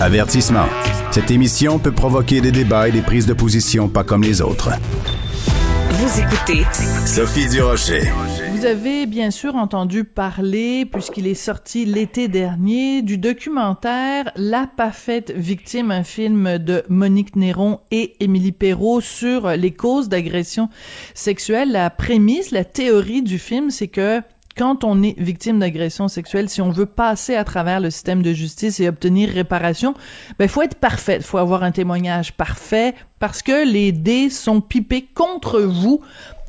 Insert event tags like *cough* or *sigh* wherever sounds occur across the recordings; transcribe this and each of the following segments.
Avertissement. Cette émission peut provoquer des débats et des prises de position pas comme les autres. Vous écoutez Sophie Durocher. Vous avez bien sûr entendu parler, puisqu'il est sorti l'été dernier, du documentaire La Parfaite Victime, un film de Monique Néron et Émilie Perrault sur les causes d'agression sexuelle. La prémisse, la théorie du film, c'est que quand on est victime d'agression sexuelle, si on veut passer à travers le système de justice et obtenir réparation, ben faut être parfait, faut avoir un témoignage parfait parce que les dés sont pipés contre vous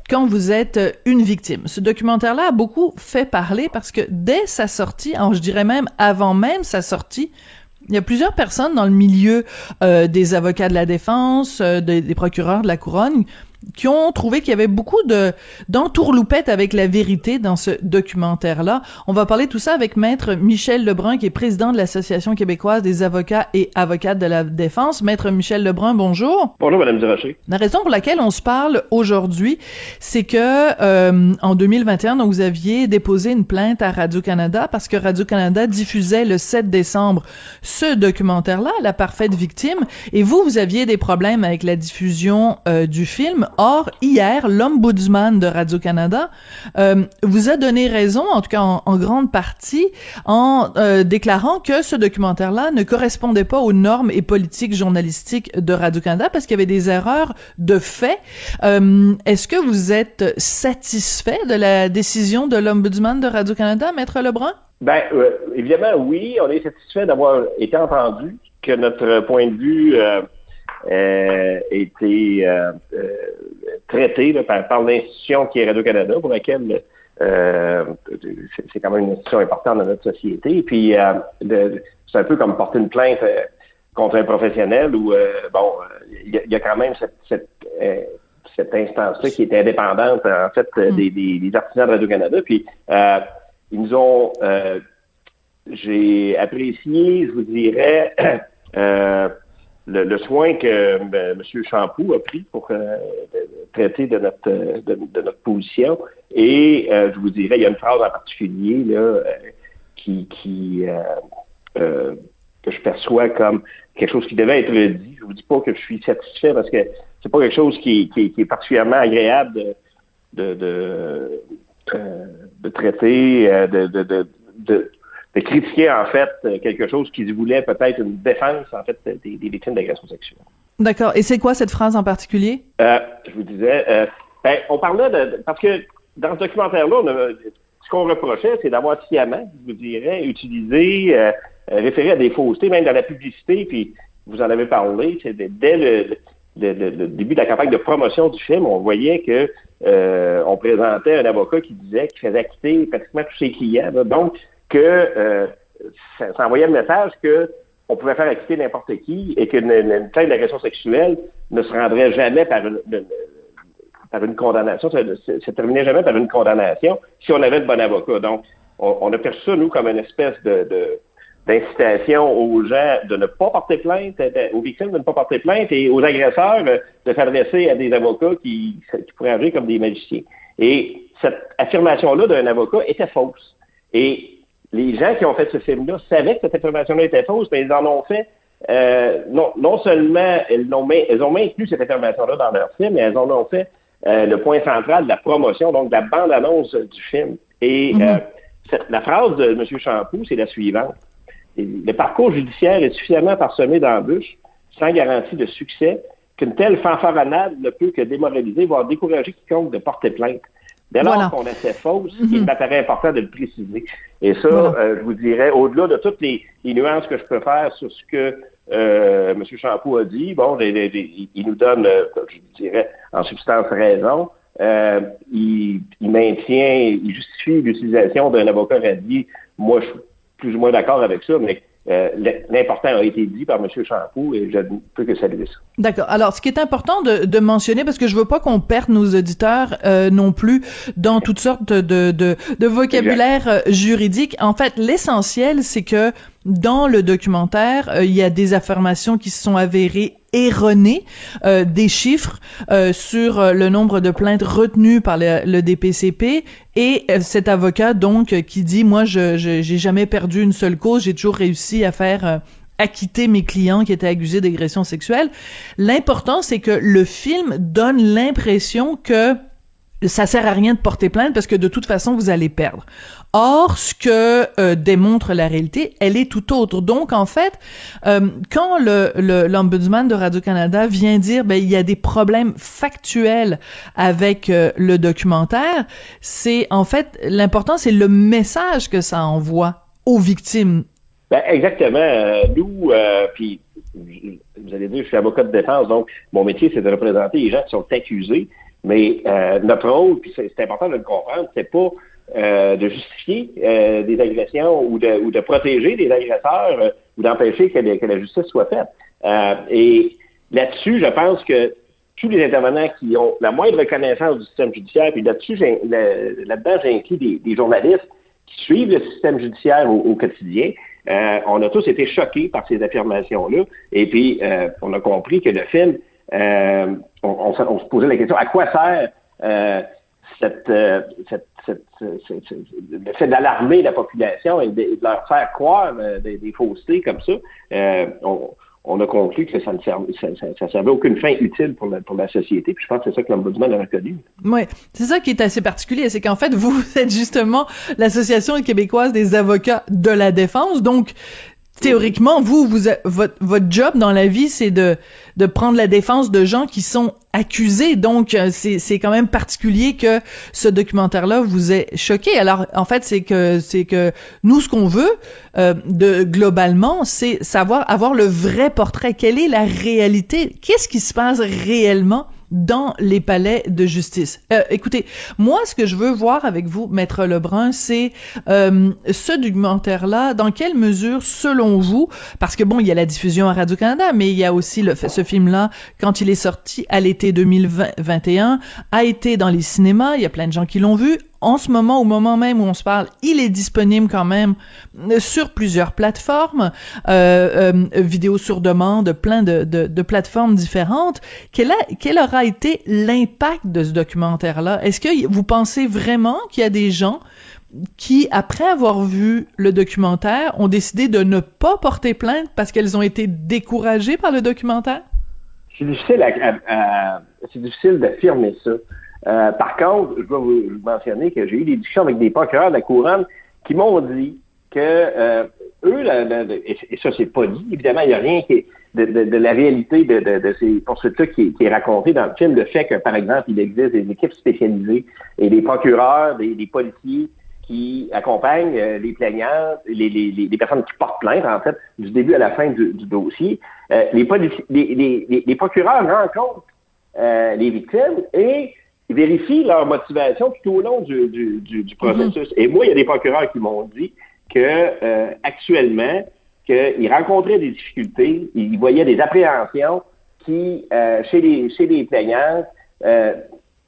quand vous êtes une victime. Ce documentaire-là a beaucoup fait parler parce que dès sa sortie, je dirais même avant même sa sortie, il y a plusieurs personnes dans le milieu euh, des avocats de la défense, euh, des procureurs de la couronne, qui ont trouvé qu'il y avait beaucoup de d'entourloupettes avec la vérité dans ce documentaire-là. On va parler tout ça avec maître Michel Lebrun, qui est président de l'Association québécoise des avocats et avocates de la défense. Maître Michel Lebrun, bonjour. Bonjour, Madame Durocher. La raison pour laquelle on se parle aujourd'hui, c'est que euh, en 2021, donc, vous aviez déposé une plainte à Radio-Canada parce que Radio-Canada diffusait le 7 décembre ce documentaire-là, La parfaite victime, et vous, vous aviez des problèmes avec la diffusion euh, du film Or, hier, l'ombudsman de Radio-Canada euh, vous a donné raison, en tout cas en, grande partie, en euh, déclarant que ce documentaire-là ne correspondait pas aux normes et politiques journalistiques de Radio-Canada parce qu'il y avait des erreurs de fait. Euh, est-ce que vous êtes satisfait de la décision de l'ombudsman de Radio-Canada, Maître Lebrun? Ben, évidemment, oui, on est satisfait d'avoir été entendu, que notre point de vue euh, été euh, euh, traité par, par l'institution qui est Radio-Canada, pour laquelle euh, c'est quand même une institution importante dans notre société. Et puis, c'est un peu comme porter une plainte contre un professionnel où, bon, il y, a quand même cette, cette, cette instance-là qui est indépendante, en fait, mm. des, des, des, artisans de Radio-Canada. Puis, ils nous ont... J'ai apprécié, je vous dirais... *clears throat* le, soin que ben, M. Champoux a pris pour euh, traiter de notre, de, notre position. Et euh, je vous dirais, il y a une phrase en particulier là, euh, qui, qui que je perçois comme quelque chose qui devait être dit. Je vous dis pas que je suis satisfait parce que c'est pas quelque chose qui, qui, est particulièrement agréable de, de, de, traiter, de, de, de, critiquer en fait quelque chose qui voulait peut-être une défense en fait des, victimes d'agression sexuelle. D'accord. Et c'est quoi cette phrase en particulier? Euh, Je vous disais, euh, ben, on parlait de parce que dans ce documentaire-là, ce qu'on reprochait, c'est d'avoir sciemment, je vous dirais, utilisé, euh, référé à des faussetés, même dans la publicité, puis vous en avez parlé, c'est dès le, début de la campagne de promotion du film, on voyait que on présentait un avocat qui disait qu'il faisait quitter pratiquement tous ses clients. Donc, que euh, ça, envoyait le message que on pouvait faire acquitter n'importe qui et qu'une une plainte d'agression sexuelle ne se rendrait jamais par une, par une condamnation, ça terminait jamais par une condamnation si on avait de bon avocat. Donc, on, a perçu ça, nous, comme une espèce de, d'incitation aux gens de ne pas porter plainte, aux victimes de ne pas porter plainte et aux agresseurs de s'adresser à des avocats qui, qui pourraient agir comme des magiciens. Et cette affirmation-là d'un avocat était fausse. Et les gens qui ont fait ce film-là savaient que cette information-là était fausse, mais ils en ont fait euh, non, non seulement elles ont, elles ont maintenu cette information-là dans leur film, mais elles en ont fait euh, le point central de la promotion, donc de la bande-annonce du film. Et mhm. euh, la phrase de M. Champoux, c'est la suivante. Le parcours judiciaire est suffisamment parsemé d'embûches, sans garantie de succès, qu'une telle fanfaronade ne peut que démoraliser, voire décourager quiconque de porter plainte. Dès lors qu'on était fausse, il mhm. m'apparaît important de le préciser. Et ça, euh, je vous dirais, au-delà de toutes les, nuances que je peux faire sur ce que euh, M. Champoux a dit, bon, il nous donne, euh, je dirais, en substance raison. Euh, il, il, maintient, il justifie l'utilisation d'un avocat radié. Moi, je suis plus ou moins d'accord avec ça, mais euh, l'important a été dit par M. Champoux et je ne peux que saluer ça. D'accord. Alors, ce qui est important de, de mentionner, parce que je veux pas qu'on perde nos auditeurs euh, non plus dans toutes sortes de, de, de vocabulaire euh, juridique. En fait, l'essentiel, c'est que dans le documentaire, il y a des affirmations qui se sont avérées erronées, euh, des chiffres euh, sur euh, le nombre de plaintes retenues par le, DPCP et cet avocat donc qui dit moi je j'ai jamais perdu une seule cause, j'ai toujours réussi à faire acquitter mes clients qui étaient accusés d'agression sexuelle. L'important, c'est que le film donne l'impression que ça sert à rien de porter plainte parce que de toute façon vous allez perdre. Or, ce que euh, démontre la réalité, elle est tout autre. Donc, en fait, euh, quand le l'ombudsman de Radio Canada vient dire, ben il y a des problèmes factuels avec euh, le documentaire, c'est en fait l'important, c'est le message que ça envoie aux victimes. Ben, exactement. nous, puis vous allez dire, je suis avocat de défense, donc mon métier, c'est de représenter les gens qui sont accusés. Mais euh, notre rôle, puis c'est important de le comprendre, c'est pas euh, de justifier euh, des agressions ou de, ou de protéger des agresseurs ou d'empêcher que, que, la justice soit faite. et là-dessus, je pense que tous les intervenants qui ont la moindre connaissance du système judiciaire, puis là-dessus, là-dedans, j'inclus des, des, journalistes qui suivent le système judiciaire au, quotidien. on a tous été choqués par ces affirmations-là. Et puis, on a compris que le film euh, on, se posait la question à quoi sert euh, cette, euh, cette, cette, le fait d'alarmer la population et de, leur faire croire des, faussetés comme ça. On, a conclu que ça ne servait, ça, servait aucune fin utile pour la, pour la société. Puis je pense que c'est ça que l'Ombudsman a reconnu. Oui, c'est ça qui est assez particulier, c'est qu'en fait, *laughs* vous êtes justement l'Association québécoise des avocats de la défense. Donc, théoriquement, vous, vous, votre, votre job dans la vie, c'est de, prendre la défense de gens qui sont accusés. Donc, euh, c'est, c'est quand même particulier que ce documentaire-là vous ait choqué. Alors, en fait, c'est que, c'est que nous, ce qu'on veut, euh, de, globalement, c'est savoir, avoir le vrai portrait. Quelle est la réalité? Qu'est-ce qui se passe réellement dans les palais de justice. Euh, écoutez, moi, ce que je veux voir avec vous, Maître Lebrun, c'est euh, ce documentaire-là, dans quelle mesure, selon vous, parce que bon, il y a la diffusion à Radio-Canada, mais il y a aussi le, ce film-là, quand il est sorti à l'été 2021, a été dans les cinémas, il y a plein de gens qui l'ont vu, en ce moment, au moment même où on se parle, il est disponible quand même euh, sur plusieurs plateformes, euh, euh, vidéos sur demande, plein de, de, plateformes différentes. Quel, a, quel aura été l'impact de ce documentaire-là? Est-ce que vous pensez vraiment qu'il y a des gens qui, après avoir vu le documentaire, ont décidé de ne pas porter plainte parce qu'elles ont été découragées par le documentaire? C'est difficile, c'est difficile d'affirmer ça. Euh, par contre, je dois vous mentionner que j'ai eu des discussions avec des procureurs de la couronne qui m'ont dit que euh, eux, et ça c'est pas dit, évidemment, il n'y a rien qui est de, la réalité de, de, ces poursuites-là qui, qui, est raconté dans le film, le fait que, par exemple, il existe des équipes spécialisées et des procureurs, des, policiers qui accompagnent euh, les plaignants, les, les, les, personnes qui portent plainte, en fait, du début à la fin du, dossier. les, les, les, procureurs rencontrent les victimes et ils vérifient leur motivation tout au long du, du, du, mhm. processus. Et moi, il y a des procureurs qui m'ont dit que euh, actuellement, qu'ils rencontraient des difficultés, ils voyaient des appréhensions qui, euh, chez les chez les plaignants, euh,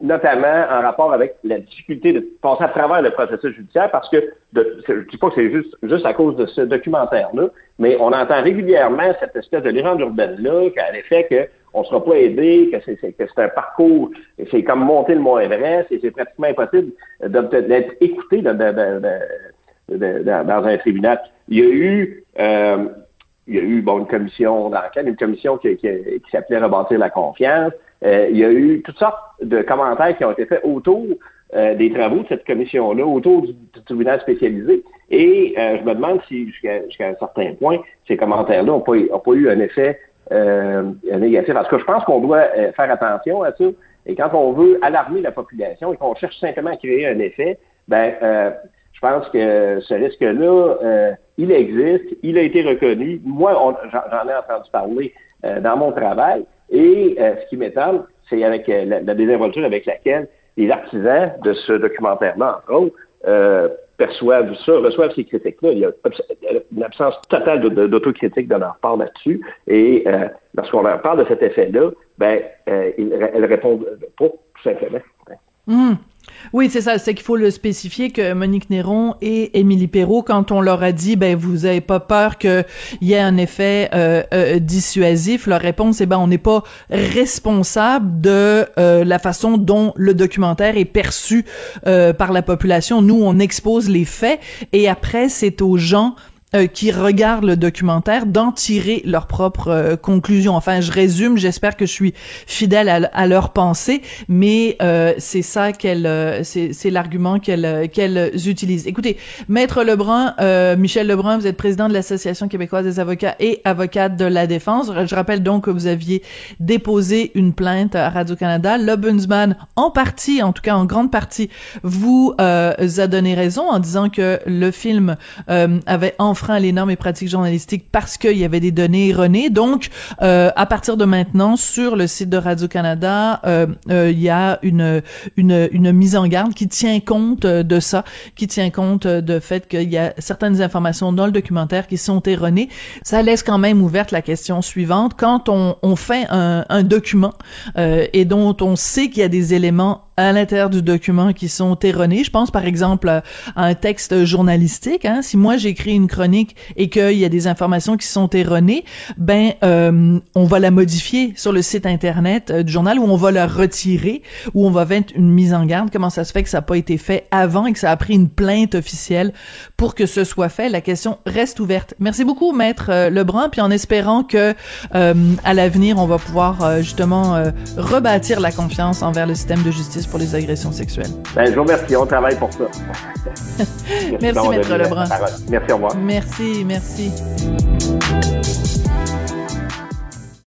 notamment en rapport avec la difficulté de passer à travers le processus judiciaire, parce que je ne dis pas que c'est juste, juste à cause de ce documentaire-là, mais on entend régulièrement cette espèce de légende urbaine-là, qui a l'effet que on ne sera pas aidé, que c'est, que c'est un parcours, c'est comme monter le Mont Everest, et c'est pratiquement impossible d'être écouté dans un tribunal. Il y a eu, euh, il y a eu bon, une commission d'enquête, une commission qui, qui, qui s'appelait Rebâtir la confiance. Euh, il y a eu toutes sortes de commentaires qui ont été faits autour euh, des travaux de cette commission-là, autour du, tribunal spécialisé. Et je me demande si, jusqu'à, un certain point, ces commentaires-là n'ont pas, pas eu un effet euh, négatif. Parce que je pense qu'on doit euh, faire attention à ça. Et quand on veut alarmer la population et qu'on cherche simplement à créer un effet, ben, euh, je pense que ce risque-là, euh, il existe, il a été reconnu. Moi, j'en ai entendu parler dans mon travail. Et ce qui m'étonne, c'est avec la, la, désinvolture avec laquelle les artisans de ce documentaire-là, entre autres, perçoivent ça, reçoivent ces critiques-là. Il y a une absence totale d'autocritique de leur part là-dessus. Et euh, lorsqu'on leur parle de cet effet-là, ben, euh, elles répondent pas, tout simplement. Mmh. Oui, c'est ça. C'est qu'il faut le spécifier que Monique Néron et Émilie Perrault, quand on leur a dit, ben vous avez pas peur qu'il y ait un effet euh, euh, dissuasif, leur réponse est ben on n'est pas responsable de euh, la façon dont le documentaire est perçu par la population. Nous, on expose les faits et après c'est aux gens euh, qui regardent le documentaire d'en tirer leurs propres euh, conclusions. Enfin, je résume, j'espère que je suis fidèle à, à leur pensée, mais euh, c'est ça qu'elle, euh, c'est l'argument qu'elles qu'elles utilisent. Écoutez, Maître Lebrun, Michel Lebrun, vous êtes président de l'Association québécoise des avocats et avocate de la défense. Je rappelle donc que vous aviez déposé une plainte à Radio-Canada. L'Obundsman, en partie, en tout cas en grande partie, vous a donné raison en disant que le film avait enfin enfreint les normes et pratiques journalistiques parce qu'il y avait des données erronées. Donc, euh, à partir de maintenant, sur le site de Radio-Canada, euh, euh, il y a une, une, une mise en garde qui tient compte de ça, qui tient compte de fait qu'il y a certaines informations dans le documentaire qui sont erronées. Ça laisse quand même ouverte la question suivante. Quand on, on fait un, un document et dont on sait qu'il y a des éléments à l'intérieur du document qui sont erronés. Je pense par exemple à un texte journalistique. Hein. Si moi j'écris une chronique et qu'il y a des informations qui sont erronées, ben euh, on va la modifier sur le site internet euh, du journal ou on va la retirer ou on va mettre une mise en garde. Comment ça se fait que ça n'a pas été fait avant et que ça a pris une plainte officielle pour que ce soit fait? La question reste ouverte. Merci beaucoup, maître euh, Lebrun, puis en espérant que à l'avenir on va pouvoir justement rebâtir la confiance envers le système de justice pour les agressions sexuelles. Ben, je vous remercie. On travaille pour ça. *laughs* merci, merci Maître Lebrun. Merci, au revoir. Merci, merci.